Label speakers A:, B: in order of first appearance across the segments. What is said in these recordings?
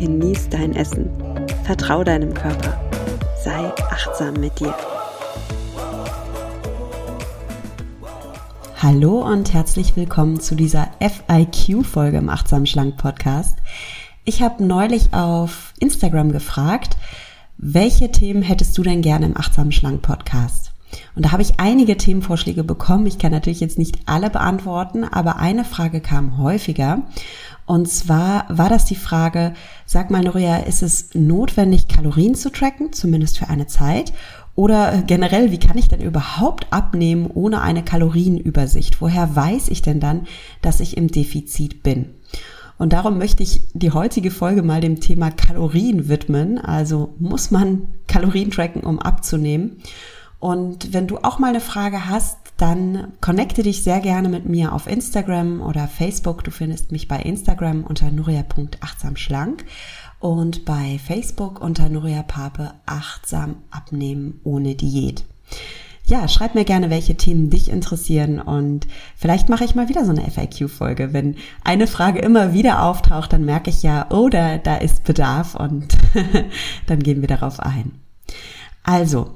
A: genieß dein Essen, vertrau deinem Körper, sei achtsam mit dir. Hallo und herzlich willkommen zu dieser FIQ-Folge im Achtsam Schlank Podcast. Ich habe neulich auf Instagram gefragt, welche Themen hättest du denn gerne im Achtsam Schlank Podcast? Und da habe ich einige Themenvorschläge bekommen. Ich kann natürlich jetzt nicht alle beantworten, aber eine Frage kam häufiger. Und zwar war das die Frage, sag mal, Noria, ist es notwendig, Kalorien zu tracken, zumindest für eine Zeit? Oder generell, wie kann ich denn überhaupt abnehmen ohne eine Kalorienübersicht? Woher weiß ich denn dann, dass ich im Defizit bin? Und darum möchte ich die heutige Folge mal dem Thema Kalorien widmen. Also muss man Kalorien tracken, um abzunehmen? Und wenn du auch mal eine Frage hast, dann connecte dich sehr gerne mit mir auf Instagram oder Facebook. Du findest mich bei Instagram unter nuria.achtsamschlank und bei Facebook unter Nuria Pape achtsam abnehmen ohne Diät. Ja, schreib mir gerne, welche Themen dich interessieren und vielleicht mache ich mal wieder so eine FAQ-Folge. Wenn eine Frage immer wieder auftaucht, dann merke ich ja, oh, da, da ist Bedarf und dann gehen wir darauf ein. Also,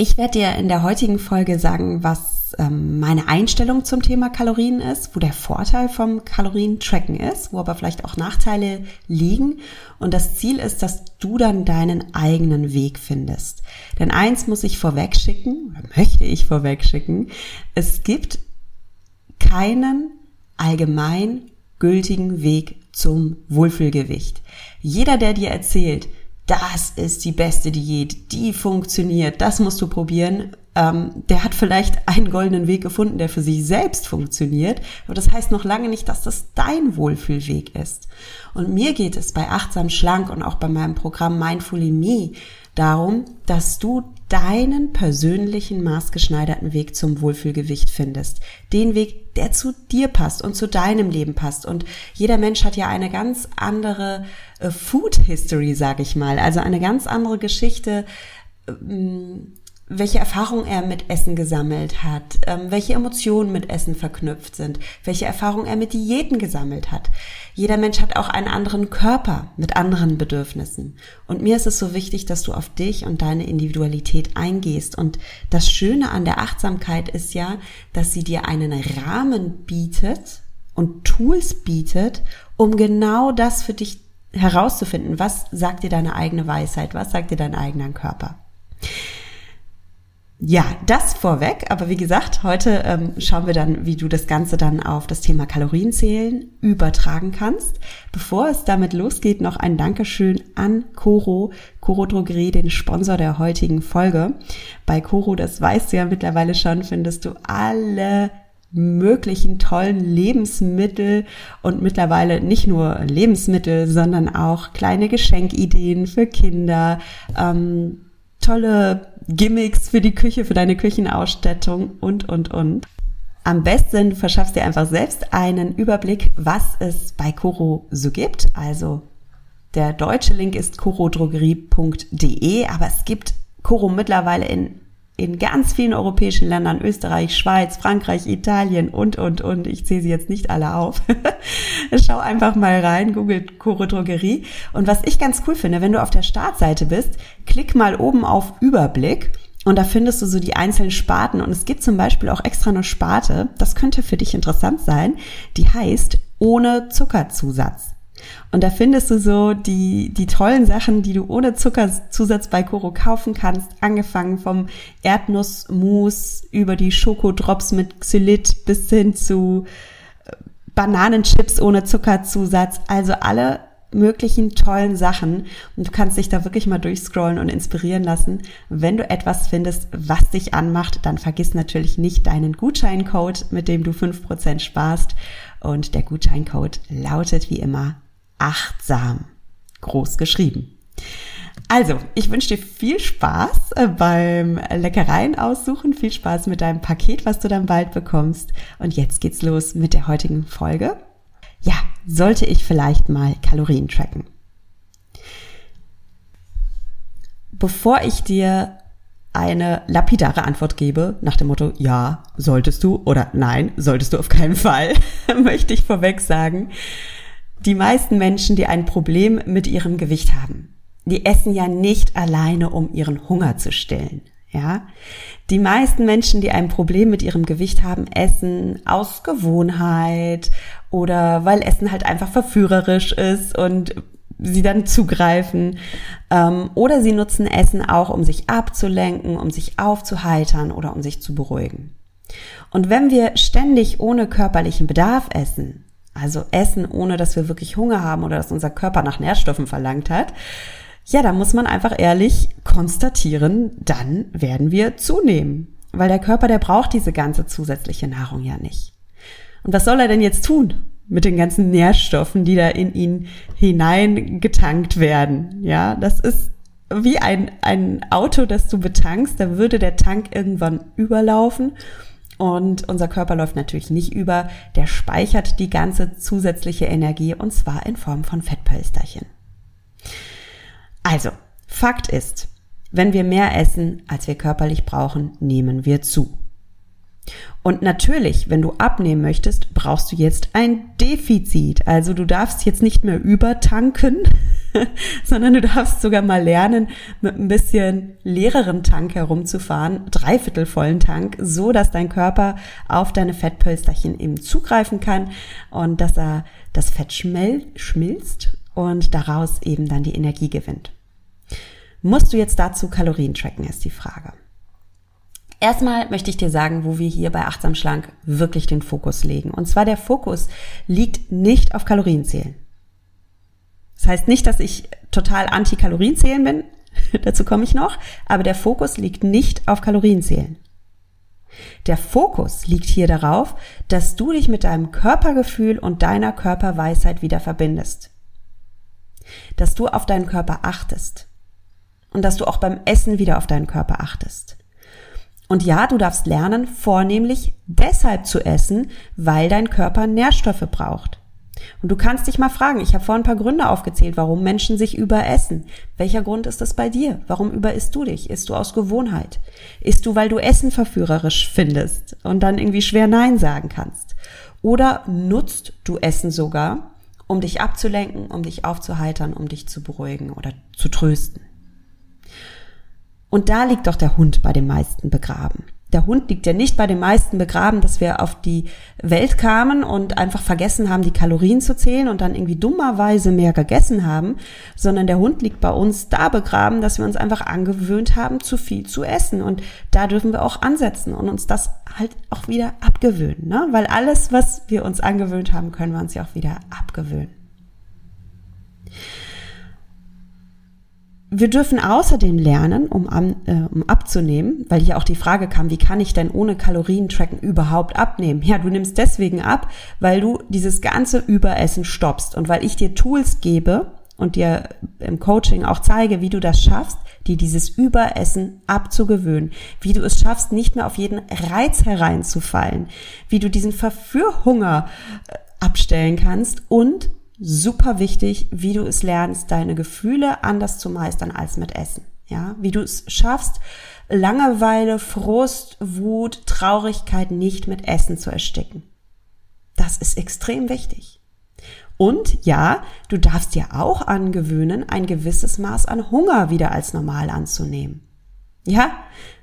A: ich werde dir in der heutigen Folge sagen, was ähm, meine Einstellung zum Thema Kalorien ist, wo der Vorteil vom Kalorientracken ist, wo aber vielleicht auch Nachteile liegen. Und das Ziel ist, dass du dann deinen eigenen Weg findest. Denn eins muss ich vorwegschicken, oder möchte ich vorwegschicken, es gibt keinen allgemein gültigen Weg zum Wohlfühlgewicht. Jeder, der dir erzählt, das ist die beste Diät, die funktioniert, das musst du probieren. Ähm, der hat vielleicht einen goldenen Weg gefunden, der für sich selbst funktioniert, aber das heißt noch lange nicht, dass das dein Wohlfühlweg ist. Und mir geht es bei Achtsam Schlank und auch bei meinem Programm Mindfully Me darum, dass du deinen persönlichen maßgeschneiderten Weg zum Wohlfühlgewicht findest. Den Weg, der zu dir passt und zu deinem Leben passt. Und jeder Mensch hat ja eine ganz andere äh, Food History, sag ich mal. Also eine ganz andere Geschichte, ähm, welche Erfahrungen er mit Essen gesammelt hat, ähm, welche Emotionen mit Essen verknüpft sind, welche Erfahrungen er mit Diäten gesammelt hat. Jeder Mensch hat auch einen anderen Körper mit anderen Bedürfnissen. Und mir ist es so wichtig, dass du auf dich und deine Individualität eingehst. Und das Schöne an der Achtsamkeit ist ja, dass sie dir einen Rahmen bietet und Tools bietet, um genau das für dich herauszufinden. Was sagt dir deine eigene Weisheit? Was sagt dir dein eigener Körper? Ja, das vorweg. Aber wie gesagt, heute ähm, schauen wir dann, wie du das Ganze dann auf das Thema Kalorienzählen übertragen kannst. Bevor es damit losgeht, noch ein Dankeschön an Coro, Coro Drogerie, den Sponsor der heutigen Folge. Bei Coro, das weißt du ja mittlerweile schon, findest du alle möglichen tollen Lebensmittel und mittlerweile nicht nur Lebensmittel, sondern auch kleine Geschenkideen für Kinder, ähm, tolle Gimmicks für die Küche, für deine Küchenausstattung und, und, und. Am besten verschaffst dir einfach selbst einen Überblick, was es bei Coro so gibt. Also der deutsche Link ist corodrogerie.de, aber es gibt Coro mittlerweile in in ganz vielen europäischen Ländern, Österreich, Schweiz, Frankreich, Italien und, und, und. Ich zähle sie jetzt nicht alle auf. Schau einfach mal rein, googelt Coro Drogerie. Und was ich ganz cool finde, wenn du auf der Startseite bist, klick mal oben auf Überblick und da findest du so die einzelnen Sparten. Und es gibt zum Beispiel auch extra eine Sparte, das könnte für dich interessant sein, die heißt ohne Zuckerzusatz. Und da findest du so die, die tollen Sachen, die du ohne Zuckerzusatz bei Koro kaufen kannst, angefangen vom Erdnussmus über die Schokodrops mit Xylit bis hin zu äh, Bananenchips ohne Zuckerzusatz. Also alle möglichen tollen Sachen und du kannst dich da wirklich mal durchscrollen und inspirieren lassen. Wenn du etwas findest, was dich anmacht, dann vergiss natürlich nicht deinen Gutscheincode, mit dem du fünf Prozent sparst und der Gutscheincode lautet wie immer achtsam. groß geschrieben. Also, ich wünsche dir viel Spaß äh, beim Leckereien aussuchen, viel Spaß mit deinem Paket, was du dann bald bekommst. Und jetzt geht's los mit der heutigen Folge. Ja, sollte ich vielleicht mal Kalorien tracken? Bevor ich dir eine lapidare Antwort gebe, nach dem Motto, ja, solltest du oder nein, solltest du auf keinen Fall, möchte ich vorweg sagen, die meisten Menschen, die ein Problem mit ihrem Gewicht haben, die essen ja nicht alleine, um ihren Hunger zu stillen. Ja, die meisten Menschen, die ein Problem mit ihrem Gewicht haben, essen aus Gewohnheit oder weil Essen halt einfach verführerisch ist und sie dann zugreifen. Ähm, oder sie nutzen Essen auch, um sich abzulenken, um sich aufzuheitern oder um sich zu beruhigen. Und wenn wir ständig ohne körperlichen Bedarf essen, also essen, ohne dass wir wirklich Hunger haben oder dass unser Körper nach Nährstoffen verlangt hat, ja, da muss man einfach ehrlich konstatieren, dann werden wir zunehmen. Weil der Körper, der braucht diese ganze zusätzliche Nahrung ja nicht. Und was soll er denn jetzt tun mit den ganzen Nährstoffen, die da in ihn hineingetankt werden? Ja, das ist wie ein, ein Auto, das du betankst, da würde der Tank irgendwann überlaufen und unser Körper läuft natürlich nicht über, der speichert die ganze zusätzliche Energie und zwar in Form von Fettpölsterchen. Also, Fakt ist, wenn wir mehr essen, als wir körperlich brauchen, nehmen wir zu. Und natürlich, wenn du abnehmen möchtest, brauchst du jetzt ein Defizit. Also du darfst jetzt nicht mehr übertanken, sondern du darfst sogar mal lernen, mit ein bisschen leereren Tank herumzufahren, dreiviertel vollen Tank, so dass dein Körper auf deine Fettpölsterchen eben zugreifen kann und dass er das Fett schmilzt und daraus eben dann die Energie gewinnt. Musst du jetzt dazu Kalorien tracken, ist die Frage. Erstmal möchte ich dir sagen, wo wir hier bei Achtsam Schlank wirklich den Fokus legen. Und zwar der Fokus liegt nicht auf Kalorienzählen. Das heißt nicht, dass ich total anti-Kalorienzählen bin. Dazu komme ich noch. Aber der Fokus liegt nicht auf Kalorienzählen. Der Fokus liegt hier darauf, dass du dich mit deinem Körpergefühl und deiner Körperweisheit wieder verbindest. Dass du auf deinen Körper achtest. Und dass du auch beim Essen wieder auf deinen Körper achtest. Und ja, du darfst lernen, vornehmlich deshalb zu essen, weil dein Körper Nährstoffe braucht. Und du kannst dich mal fragen, ich habe vorhin ein paar Gründe aufgezählt, warum Menschen sich überessen. Welcher Grund ist das bei dir? Warum überisst du dich? Isst du aus Gewohnheit? Isst du, weil du Essen verführerisch findest und dann irgendwie schwer Nein sagen kannst? Oder nutzt du Essen sogar, um dich abzulenken, um dich aufzuheitern, um dich zu beruhigen oder zu trösten? Und da liegt doch der Hund bei den meisten begraben. Der Hund liegt ja nicht bei den meisten begraben, dass wir auf die Welt kamen und einfach vergessen haben, die Kalorien zu zählen und dann irgendwie dummerweise mehr gegessen haben, sondern der Hund liegt bei uns da begraben, dass wir uns einfach angewöhnt haben, zu viel zu essen. Und da dürfen wir auch ansetzen und uns das halt auch wieder abgewöhnen, ne? weil alles, was wir uns angewöhnt haben, können wir uns ja auch wieder abgewöhnen. Wir dürfen außerdem lernen, um, an, äh, um abzunehmen, weil hier auch die Frage kam, wie kann ich denn ohne Kalorientracken überhaupt abnehmen? Ja, du nimmst deswegen ab, weil du dieses ganze Überessen stoppst. Und weil ich dir Tools gebe und dir im Coaching auch zeige, wie du das schaffst, dir dieses Überessen abzugewöhnen, wie du es schaffst, nicht mehr auf jeden Reiz hereinzufallen, wie du diesen Verführhunger äh, abstellen kannst und super wichtig, wie du es lernst, deine Gefühle anders zu meistern als mit Essen. Ja, wie du es schaffst, Langeweile, Frust, Wut, Traurigkeit nicht mit Essen zu ersticken. Das ist extrem wichtig. Und ja, du darfst dir auch angewöhnen, ein gewisses Maß an Hunger wieder als normal anzunehmen. Ja,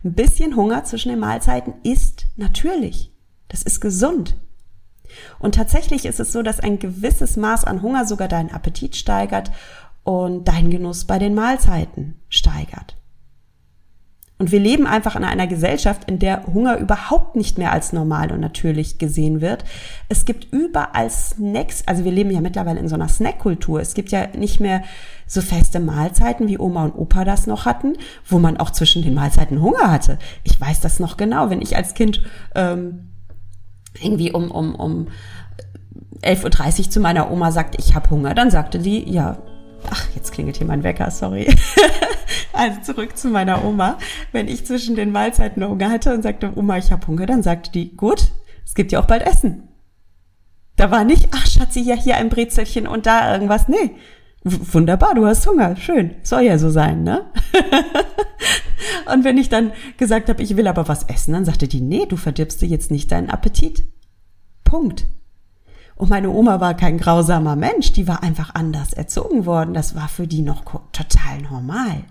A: ein bisschen Hunger zwischen den Mahlzeiten ist natürlich. Das ist gesund. Und tatsächlich ist es so, dass ein gewisses Maß an Hunger sogar deinen Appetit steigert und deinen Genuss bei den Mahlzeiten steigert. Und wir leben einfach in einer Gesellschaft, in der Hunger überhaupt nicht mehr als normal und natürlich gesehen wird. Es gibt überall Snacks, also wir leben ja mittlerweile in so einer Snackkultur. Es gibt ja nicht mehr so feste Mahlzeiten, wie Oma und Opa das noch hatten, wo man auch zwischen den Mahlzeiten Hunger hatte. Ich weiß das noch genau, wenn ich als Kind ähm, irgendwie um, um, um 11.30 Uhr zu meiner Oma sagt, ich habe Hunger, dann sagte die, ja, ach, jetzt klingelt hier mein Wecker, sorry. also zurück zu meiner Oma. Wenn ich zwischen den Mahlzeiten Hunger hatte und sagte, Oma, ich habe Hunger, dann sagte die, gut, es gibt ja auch bald Essen. Da war nicht, ach Schatzi, ja hier ein Brezelchen und da irgendwas. Nee, wunderbar, du hast Hunger, schön, soll ja so sein, ne? und wenn ich dann gesagt habe, ich will aber was essen, dann sagte die, nee, du verdirbst dir jetzt nicht deinen Appetit. Punkt. Und meine Oma war kein grausamer Mensch, die war einfach anders erzogen worden. Das war für die noch total normal.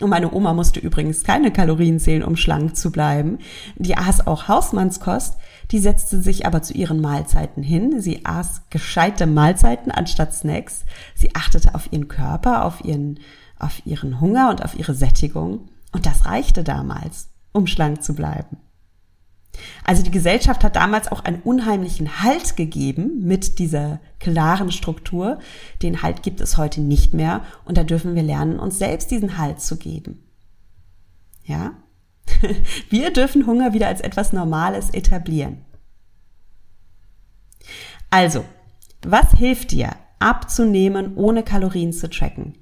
A: Und meine Oma musste übrigens keine Kalorien zählen, um schlank zu bleiben. Die aß auch Hausmannskost, die setzte sich aber zu ihren Mahlzeiten hin. Sie aß gescheite Mahlzeiten anstatt Snacks. Sie achtete auf ihren Körper, auf ihren, auf ihren Hunger und auf ihre Sättigung. Und das reichte damals, um schlank zu bleiben. Also die Gesellschaft hat damals auch einen unheimlichen Halt gegeben mit dieser klaren Struktur. Den Halt gibt es heute nicht mehr und da dürfen wir lernen, uns selbst diesen Halt zu geben. Ja? Wir dürfen Hunger wieder als etwas Normales etablieren. Also, was hilft dir, abzunehmen, ohne Kalorien zu tracken?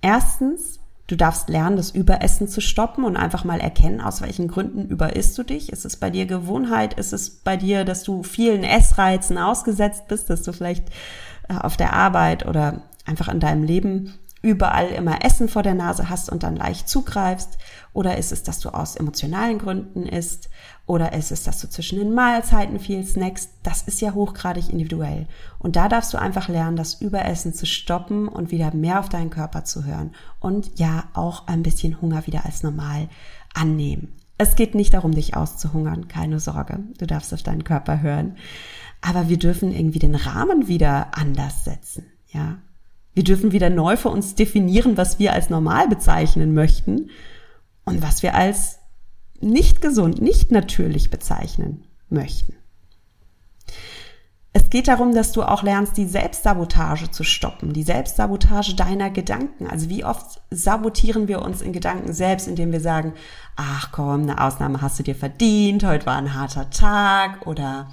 A: Erstens, Du darfst lernen, das Überessen zu stoppen und einfach mal erkennen, aus welchen Gründen überisst du dich. Ist es bei dir Gewohnheit? Ist es bei dir, dass du vielen Essreizen ausgesetzt bist, dass du vielleicht äh, auf der Arbeit oder einfach in deinem Leben überall immer Essen vor der Nase hast und dann leicht zugreifst? Oder ist es, dass du aus emotionalen Gründen isst? Oder ist es, dass du zwischen den Mahlzeiten viel snackst? Das ist ja hochgradig individuell. Und da darfst du einfach lernen, das Überessen zu stoppen und wieder mehr auf deinen Körper zu hören. Und ja, auch ein bisschen Hunger wieder als normal annehmen. Es geht nicht darum, dich auszuhungern, keine Sorge. Du darfst auf deinen Körper hören. Aber wir dürfen irgendwie den Rahmen wieder anders setzen, ja. Wir dürfen wieder neu für uns definieren, was wir als normal bezeichnen möchten und was wir als nicht gesund, nicht natürlich bezeichnen möchten. Es geht darum, dass du auch lernst, die Selbstsabotage zu stoppen, die Selbstsabotage deiner Gedanken. Also wie oft sabotieren wir uns in Gedanken selbst, indem wir sagen, ach komm, eine Ausnahme hast du dir verdient, heute war ein harter Tag oder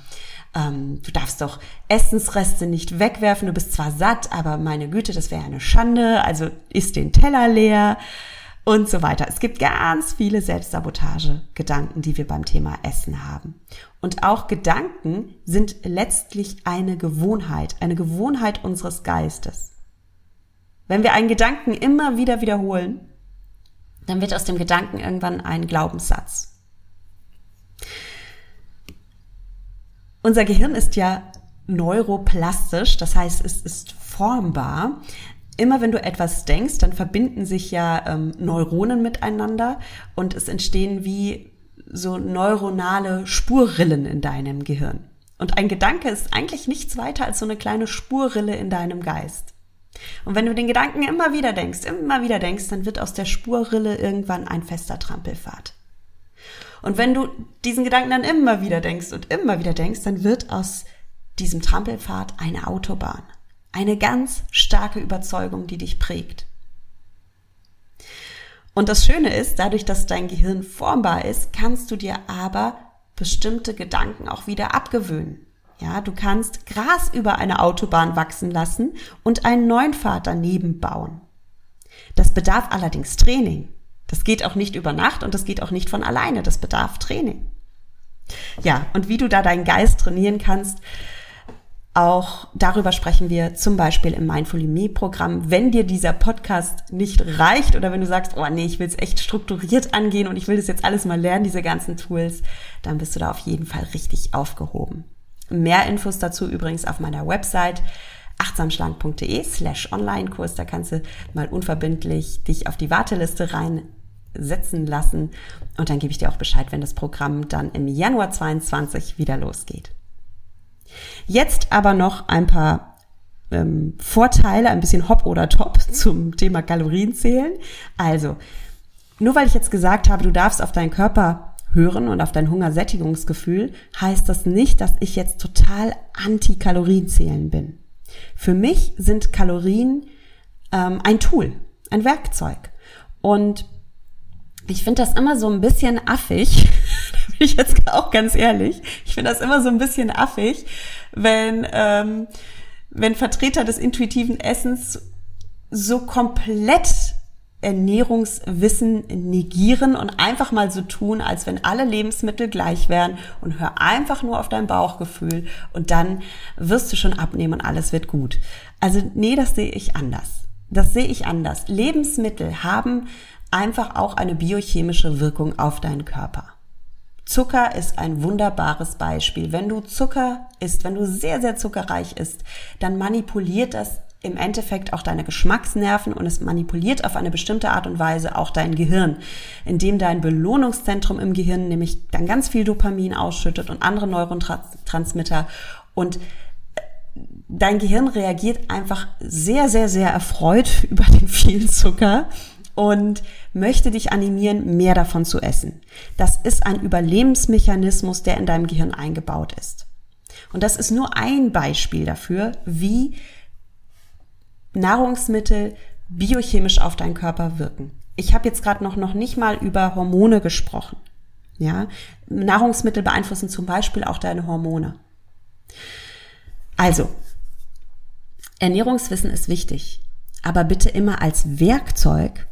A: ähm, du darfst doch Essensreste nicht wegwerfen, du bist zwar satt, aber meine Güte, das wäre eine Schande, also isst den Teller leer und so weiter. Es gibt ganz viele Selbstsabotage-Gedanken, die wir beim Thema Essen haben. Und auch Gedanken sind letztlich eine Gewohnheit, eine Gewohnheit unseres Geistes. Wenn wir einen Gedanken immer wieder wiederholen, dann wird aus dem Gedanken irgendwann ein Glaubenssatz. Unser Gehirn ist ja neuroplastisch, das heißt, es ist formbar immer wenn du etwas denkst, dann verbinden sich ja ähm, Neuronen miteinander und es entstehen wie so neuronale Spurrillen in deinem Gehirn. Und ein Gedanke ist eigentlich nichts weiter als so eine kleine Spurrille in deinem Geist. Und wenn du den Gedanken immer wieder denkst, immer wieder denkst, dann wird aus der Spurrille irgendwann ein fester Trampelpfad. Und wenn du diesen Gedanken dann immer wieder denkst und immer wieder denkst, dann wird aus diesem Trampelpfad eine Autobahn. Eine ganz starke Überzeugung, die dich prägt. Und das Schöne ist, dadurch, dass dein Gehirn formbar ist, kannst du dir aber bestimmte Gedanken auch wieder abgewöhnen. Ja, du kannst Gras über eine Autobahn wachsen lassen und einen neuen Pfad daneben bauen. Das bedarf allerdings Training. Das geht auch nicht über Nacht und das geht auch nicht von alleine. Das bedarf Training. Ja, und wie du da deinen Geist trainieren kannst, auch darüber sprechen wir zum Beispiel im Mindfully Me Programm. Wenn dir dieser Podcast nicht reicht oder wenn du sagst, oh nee, ich will es echt strukturiert angehen und ich will das jetzt alles mal lernen, diese ganzen Tools, dann bist du da auf jeden Fall richtig aufgehoben. Mehr Infos dazu übrigens auf meiner Website achtsamschlank.de slash Online-Kurs. Da kannst du mal unverbindlich dich auf die Warteliste reinsetzen lassen und dann gebe ich dir auch Bescheid, wenn das Programm dann im Januar 22 wieder losgeht. Jetzt aber noch ein paar ähm, Vorteile, ein bisschen hopp oder top zum Thema Kalorienzählen. Also, nur weil ich jetzt gesagt habe, du darfst auf deinen Körper hören und auf dein Hungersättigungsgefühl, heißt das nicht, dass ich jetzt total anti-Kalorienzählen bin. Für mich sind Kalorien ähm, ein Tool, ein Werkzeug. Und ich finde das immer so ein bisschen affig, bin ich jetzt auch ganz ehrlich. Ich finde das immer so ein bisschen affig, wenn, ähm, wenn Vertreter des intuitiven Essens so komplett Ernährungswissen negieren und einfach mal so tun, als wenn alle Lebensmittel gleich wären und hör einfach nur auf dein Bauchgefühl und dann wirst du schon abnehmen und alles wird gut. Also nee, das sehe ich anders. Das sehe ich anders. Lebensmittel haben einfach auch eine biochemische Wirkung auf deinen Körper. Zucker ist ein wunderbares Beispiel. Wenn du Zucker isst, wenn du sehr, sehr zuckerreich isst, dann manipuliert das im Endeffekt auch deine Geschmacksnerven und es manipuliert auf eine bestimmte Art und Weise auch dein Gehirn, indem dein Belohnungszentrum im Gehirn nämlich dann ganz viel Dopamin ausschüttet und andere Neurotransmitter und äh, dein Gehirn reagiert einfach sehr, sehr, sehr erfreut über den vielen Zucker und möchte dich animieren, mehr davon zu essen. Das ist ein Überlebensmechanismus, der in deinem Gehirn eingebaut ist. Und das ist nur ein Beispiel dafür, wie Nahrungsmittel biochemisch auf deinen Körper wirken. Ich habe jetzt gerade noch, noch nicht mal über Hormone gesprochen. Ja, Nahrungsmittel beeinflussen zum Beispiel auch deine Hormone. Also, Ernährungswissen ist wichtig, aber bitte immer als Werkzeug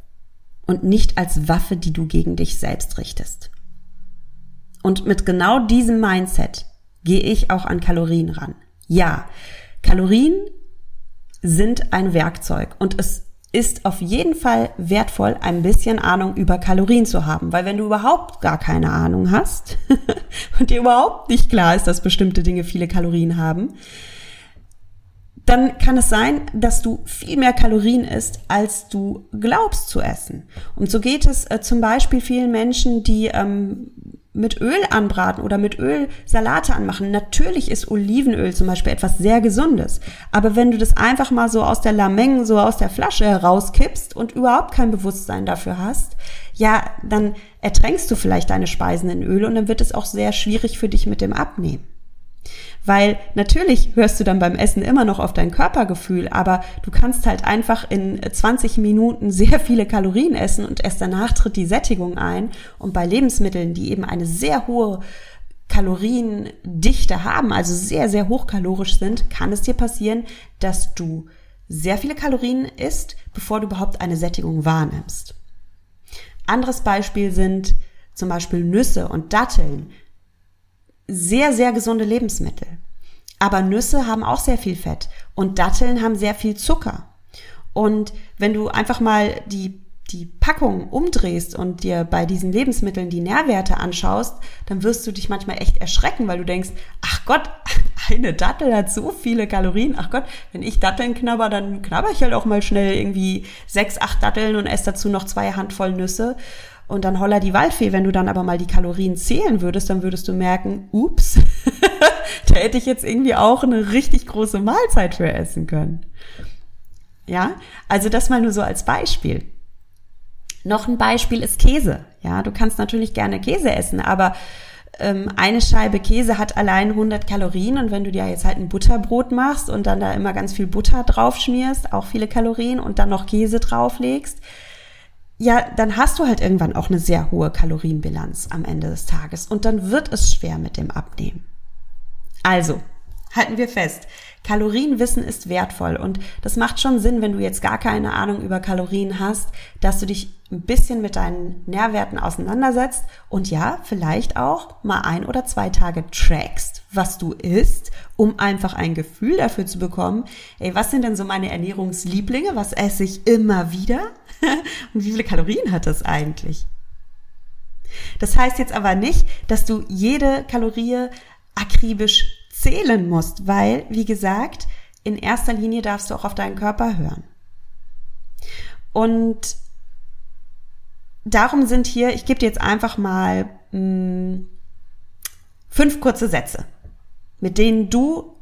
A: und nicht als Waffe, die du gegen dich selbst richtest. Und mit genau diesem Mindset gehe ich auch an Kalorien ran. Ja, Kalorien sind ein Werkzeug und es ist auf jeden Fall wertvoll, ein bisschen Ahnung über Kalorien zu haben, weil wenn du überhaupt gar keine Ahnung hast und dir überhaupt nicht klar ist, dass bestimmte Dinge viele Kalorien haben, dann kann es sein, dass du viel mehr Kalorien isst, als du glaubst zu essen. Und so geht es äh, zum Beispiel vielen Menschen, die ähm, mit Öl anbraten oder mit Öl Salate anmachen. Natürlich ist Olivenöl zum Beispiel etwas sehr Gesundes. Aber wenn du das einfach mal so aus der Lameng, so aus der Flasche herauskippst und überhaupt kein Bewusstsein dafür hast, ja, dann ertränkst du vielleicht deine Speisen in Öl und dann wird es auch sehr schwierig für dich mit dem Abnehmen. Weil natürlich hörst du dann beim Essen immer noch auf dein Körpergefühl, aber du kannst halt einfach in 20 Minuten sehr viele Kalorien essen und erst danach tritt die Sättigung ein. Und bei Lebensmitteln, die eben eine sehr hohe Kaloriendichte haben, also sehr, sehr hochkalorisch sind, kann es dir passieren, dass du sehr viele Kalorien isst, bevor du überhaupt eine Sättigung wahrnimmst. Anderes Beispiel sind zum Beispiel Nüsse und Datteln sehr, sehr gesunde Lebensmittel. Aber Nüsse haben auch sehr viel Fett und Datteln haben sehr viel Zucker. Und wenn du einfach mal die, die Packung umdrehst und dir bei diesen Lebensmitteln die Nährwerte anschaust, dann wirst du dich manchmal echt erschrecken, weil du denkst, ach Gott, eine Dattel hat so viele Kalorien. Ach Gott, wenn ich Datteln knabber, dann knabber ich halt auch mal schnell irgendwie sechs, acht Datteln und esse dazu noch zwei Handvoll Nüsse und dann holla die Waldfee. Wenn du dann aber mal die Kalorien zählen würdest, dann würdest du merken, ups, da hätte ich jetzt irgendwie auch eine richtig große Mahlzeit für essen können. Ja, also das mal nur so als Beispiel. Noch ein Beispiel ist Käse. Ja, du kannst natürlich gerne Käse essen, aber ähm, eine Scheibe Käse hat allein 100 Kalorien und wenn du dir jetzt halt ein Butterbrot machst und dann da immer ganz viel Butter drauf schmierst, auch viele Kalorien und dann noch Käse drauflegst, ja, dann hast du halt irgendwann auch eine sehr hohe Kalorienbilanz am Ende des Tages und dann wird es schwer mit dem Abnehmen. Also, halten wir fest. Kalorienwissen ist wertvoll und das macht schon Sinn, wenn du jetzt gar keine Ahnung über Kalorien hast, dass du dich ein bisschen mit deinen Nährwerten auseinandersetzt und ja, vielleicht auch mal ein oder zwei Tage trackst, was du isst, um einfach ein Gefühl dafür zu bekommen, ey, was sind denn so meine Ernährungslieblinge, was esse ich immer wieder und wie viele Kalorien hat das eigentlich? Das heißt jetzt aber nicht, dass du jede Kalorie akribisch zählen musst, weil, wie gesagt, in erster Linie darfst du auch auf deinen Körper hören. Und darum sind hier, ich gebe dir jetzt einfach mal mh, hm, fünf kurze Sätze, mit denen du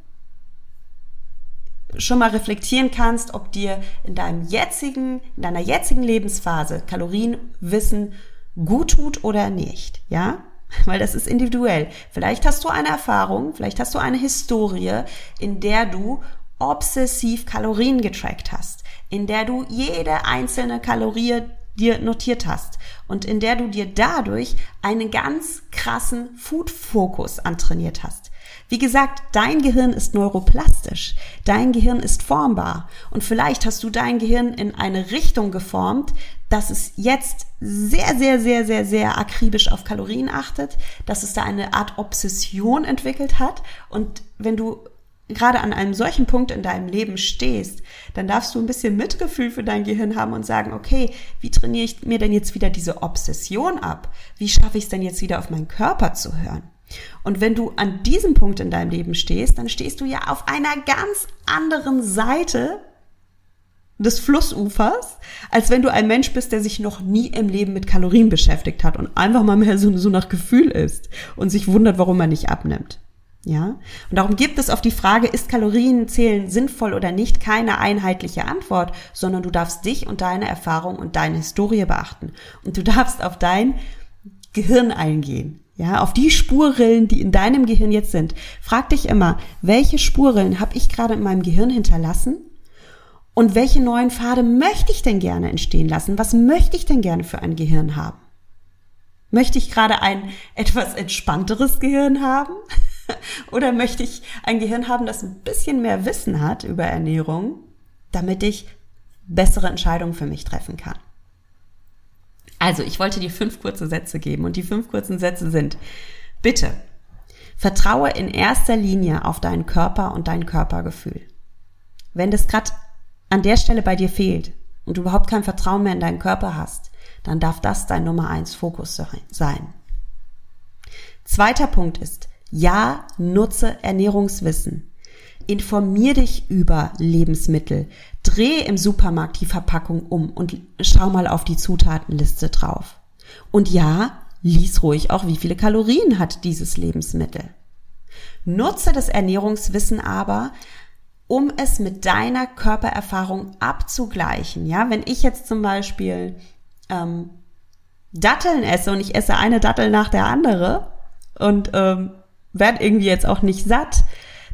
A: schon mal reflektieren kannst, ob dir in deinem jetzigen, in deiner jetzigen Lebensphase Kalorienwissen gut tut oder nicht, ja? Weil das ist individuell. Vielleicht hast du eine Erfahrung, vielleicht hast du eine Historie, in der du obsessiv Kalorien getrackt hast, in der du jede einzelne Kalorie dir notiert hast und in der du dir dadurch einen ganz krassen Food-Fokus antrainiert hast. Wie gesagt, dein Gehirn ist neuroplastisch. Dein Gehirn ist formbar. Und vielleicht hast du dein Gehirn in eine Richtung geformt, dass es jetzt sehr, sehr, sehr, sehr, sehr akribisch auf Kalorien achtet, dass es da eine Art Obsession entwickelt hat. Und wenn du gerade an einem solchen Punkt in deinem Leben stehst, dann darfst du ein bisschen Mitgefühl für dein Gehirn haben und sagen, okay, wie trainiere ich mir denn jetzt wieder diese Obsession ab? Wie schaffe ich es denn jetzt wieder auf meinen Körper zu hören? Und wenn du an diesem Punkt in deinem Leben stehst, dann stehst du ja auf einer ganz anderen Seite des Flussufers, als wenn du ein Mensch bist, der sich noch nie im Leben mit Kalorien beschäftigt hat und einfach mal mehr so, so nach Gefühl ist und sich wundert, warum er nicht abnimmt. Ja? Und darum gibt es auf die Frage, ist Kalorienzählen sinnvoll oder nicht, keine einheitliche Antwort, sondern du darfst dich und deine Erfahrung und deine Historie beachten. Und du darfst auf dein Gehirn eingehen. Ja, auf die Spurrillen, die in deinem Gehirn jetzt sind. Frag dich immer, welche Spurrillen habe ich gerade in meinem Gehirn hinterlassen? Und welche neuen Pfade möchte ich denn gerne entstehen lassen? Was möchte ich denn gerne für ein Gehirn haben? Möchte ich gerade ein etwas entspannteres Gehirn haben? Oder möchte ich ein Gehirn haben, das ein bisschen mehr Wissen hat über Ernährung, damit ich bessere Entscheidungen für mich treffen kann? Also, ich wollte dir fünf kurze Sätze geben und die fünf kurzen Sätze sind, bitte, vertraue in erster Linie auf deinen Körper und dein Körpergefühl. Wenn das gerade an der Stelle bei dir fehlt und du überhaupt kein Vertrauen mehr in deinen Körper hast, dann darf das dein Nummer eins Fokus sein. Zweiter Punkt ist, ja, nutze Ernährungswissen. Informier dich über Lebensmittel. Dreh im Supermarkt die Verpackung um und schau mal auf die Zutatenliste drauf. Und ja, lies ruhig auch, wie viele Kalorien hat dieses Lebensmittel. Nutze das Ernährungswissen aber, um es mit deiner Körpererfahrung abzugleichen. Ja, wenn ich jetzt zum Beispiel ähm, Datteln esse und ich esse eine Dattel nach der andere und ähm, werde irgendwie jetzt auch nicht satt,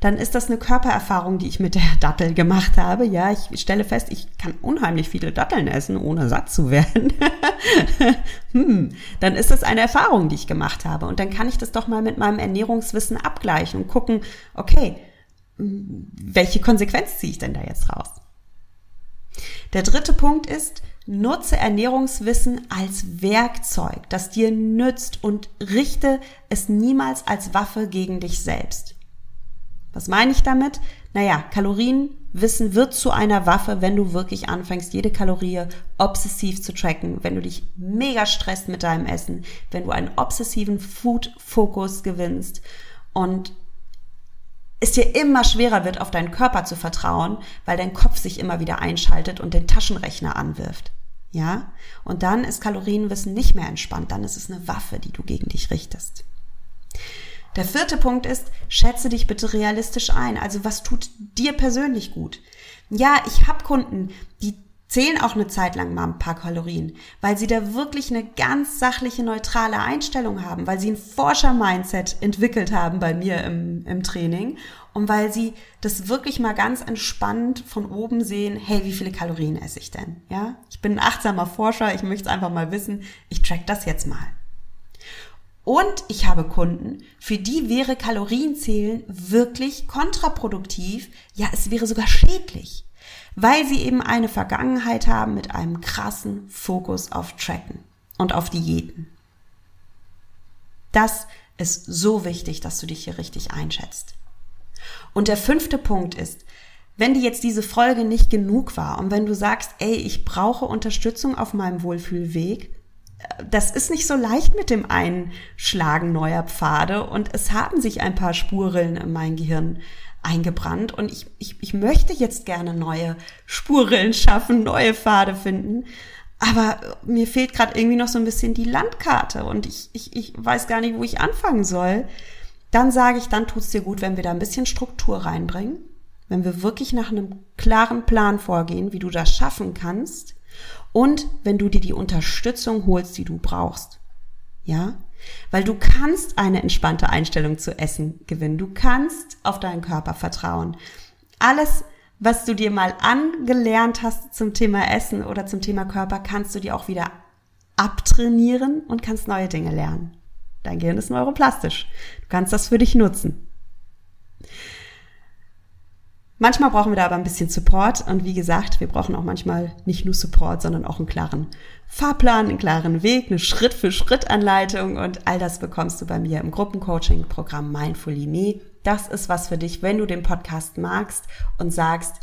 A: dann ist das eine Körpererfahrung, die ich mit der Dattel gemacht habe. Ja, ich stelle fest, ich kann unheimlich viele Datteln essen, ohne satt zu werden. hm, dann ist das eine Erfahrung, die ich gemacht habe. Und dann kann ich das doch mal mit meinem Ernährungswissen abgleichen und gucken, okay, welche Konsequenz ziehe ich denn da jetzt raus? Der dritte Punkt ist, nutze Ernährungswissen als Werkzeug, das dir nützt und richte es niemals als Waffe gegen dich selbst. Was meine ich damit? Naja, Kalorienwissen wird zu einer Waffe, wenn du wirklich anfängst, jede Kalorie obsessiv zu tracken, wenn du dich mega stresst mit deinem Essen, wenn du einen obsessiven Food-Fokus gewinnst und es dir immer schwerer wird, auf deinen Körper zu vertrauen, weil dein Kopf sich immer wieder einschaltet und den Taschenrechner anwirft. Ja? Und dann ist Kalorienwissen nicht mehr entspannt, dann ist es eine Waffe, die du gegen dich richtest. Der vierte Punkt ist, schätze dich bitte realistisch ein. Also was tut dir persönlich gut? Ja, ich habe Kunden, die zählen auch eine Zeit lang mal ein paar Kalorien, weil sie da wirklich eine ganz sachliche, neutrale Einstellung haben, weil sie ein Forscher-Mindset entwickelt haben bei mir im, im Training und weil sie das wirklich mal ganz entspannt von oben sehen, hey, wie viele Kalorien esse ich denn? Ja, ich bin ein achtsamer Forscher, ich möchte es einfach mal wissen, ich track das jetzt mal. Und ich habe Kunden, für die wäre Kalorienzählen wirklich kontraproduktiv, ja, es wäre sogar schädlich, weil sie eben eine Vergangenheit haben mit einem krassen Fokus auf Tracken und auf Diäten. Das ist so wichtig, dass du dich hier richtig einschätzt. Und der fünfte Punkt ist, wenn dir jetzt diese Folge nicht genug war und wenn du sagst, ey, ich brauche Unterstützung auf meinem Wohlfühlweg, das ist nicht so leicht mit dem Einschlagen neuer Pfade und es haben sich ein paar Spurrillen in mein Gehirn eingebrannt und ich, ich, ich möchte jetzt gerne neue Spurrillen schaffen, neue Pfade finden. Aber mir fehlt gerade irgendwie noch so ein bisschen die Landkarte und ich, ich, ich weiß gar nicht, wo ich anfangen soll. Dann sage ich, dann tut's dir gut, wenn wir da ein bisschen Struktur reinbringen, wenn wir wirklich nach einem klaren Plan vorgehen, wie du das schaffen kannst und wenn du dir die Unterstützung holst, die du brauchst. Ja? Weil du kannst eine entspannte Einstellung zu Essen gewinnen. Du kannst auf deinen Körper vertrauen. Alles, was du dir mal angelernt hast zum Thema Essen oder zum Thema Körper, kannst du dir auch wieder abtrainieren und kannst neue Dinge lernen. Dein Gehirn ist neuroplastisch. Du kannst das für dich nutzen. Manchmal brauchen wir da aber ein bisschen Support und wie gesagt, wir brauchen auch manchmal nicht nur Support, sondern auch einen klaren Fahrplan, einen klaren Weg, eine Schritt-für-Schritt-Anleitung und all das bekommst du bei mir im Gruppencoaching-Programm Mindfully Me. Das ist was für dich, wenn du den Podcast magst und sagst,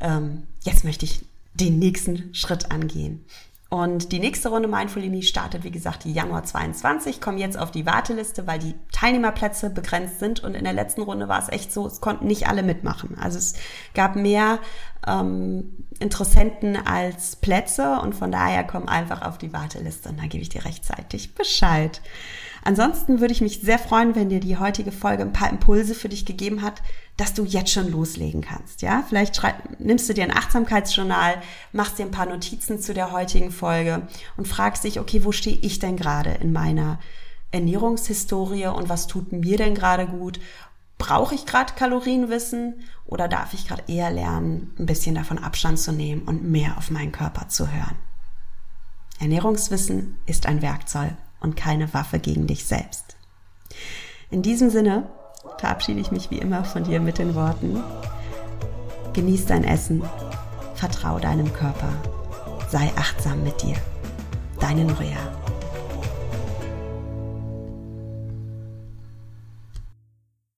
A: ähm, jetzt möchte ich den nächsten Schritt angehen. Und die nächste Runde Mindful Me startet, wie gesagt, Januar 22. Kommen jetzt auf die Warteliste, weil die Teilnehmerplätze begrenzt sind. Und in der letzten Runde war es echt so, es konnten nicht alle mitmachen. Also es gab mehr ähm, Interessenten als Plätze und von daher komm einfach auf die Warteliste und dann gebe ich dir rechtzeitig Bescheid. Ansonsten würde ich mich sehr freuen, wenn dir die heutige Folge ein paar Impulse für dich gegeben hat, dass du jetzt schon loslegen kannst. Ja, vielleicht schreib, nimmst du dir ein Achtsamkeitsjournal, machst dir ein paar Notizen zu der heutigen Folge und fragst dich, okay, wo stehe ich denn gerade in meiner Ernährungshistorie und was tut mir denn gerade gut? Brauche ich gerade Kalorienwissen oder darf ich gerade eher lernen, ein bisschen davon Abstand zu nehmen und mehr auf meinen Körper zu hören? Ernährungswissen ist ein Werkzeug und keine Waffe gegen dich selbst. In diesem Sinne verabschiede ich mich wie immer von dir mit den Worten, genieß dein Essen, vertrau deinem Körper, sei achtsam mit dir. Deine Norea.